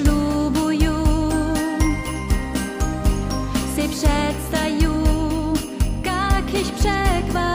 ślubuju, se przedstaju, jakiś przekwas.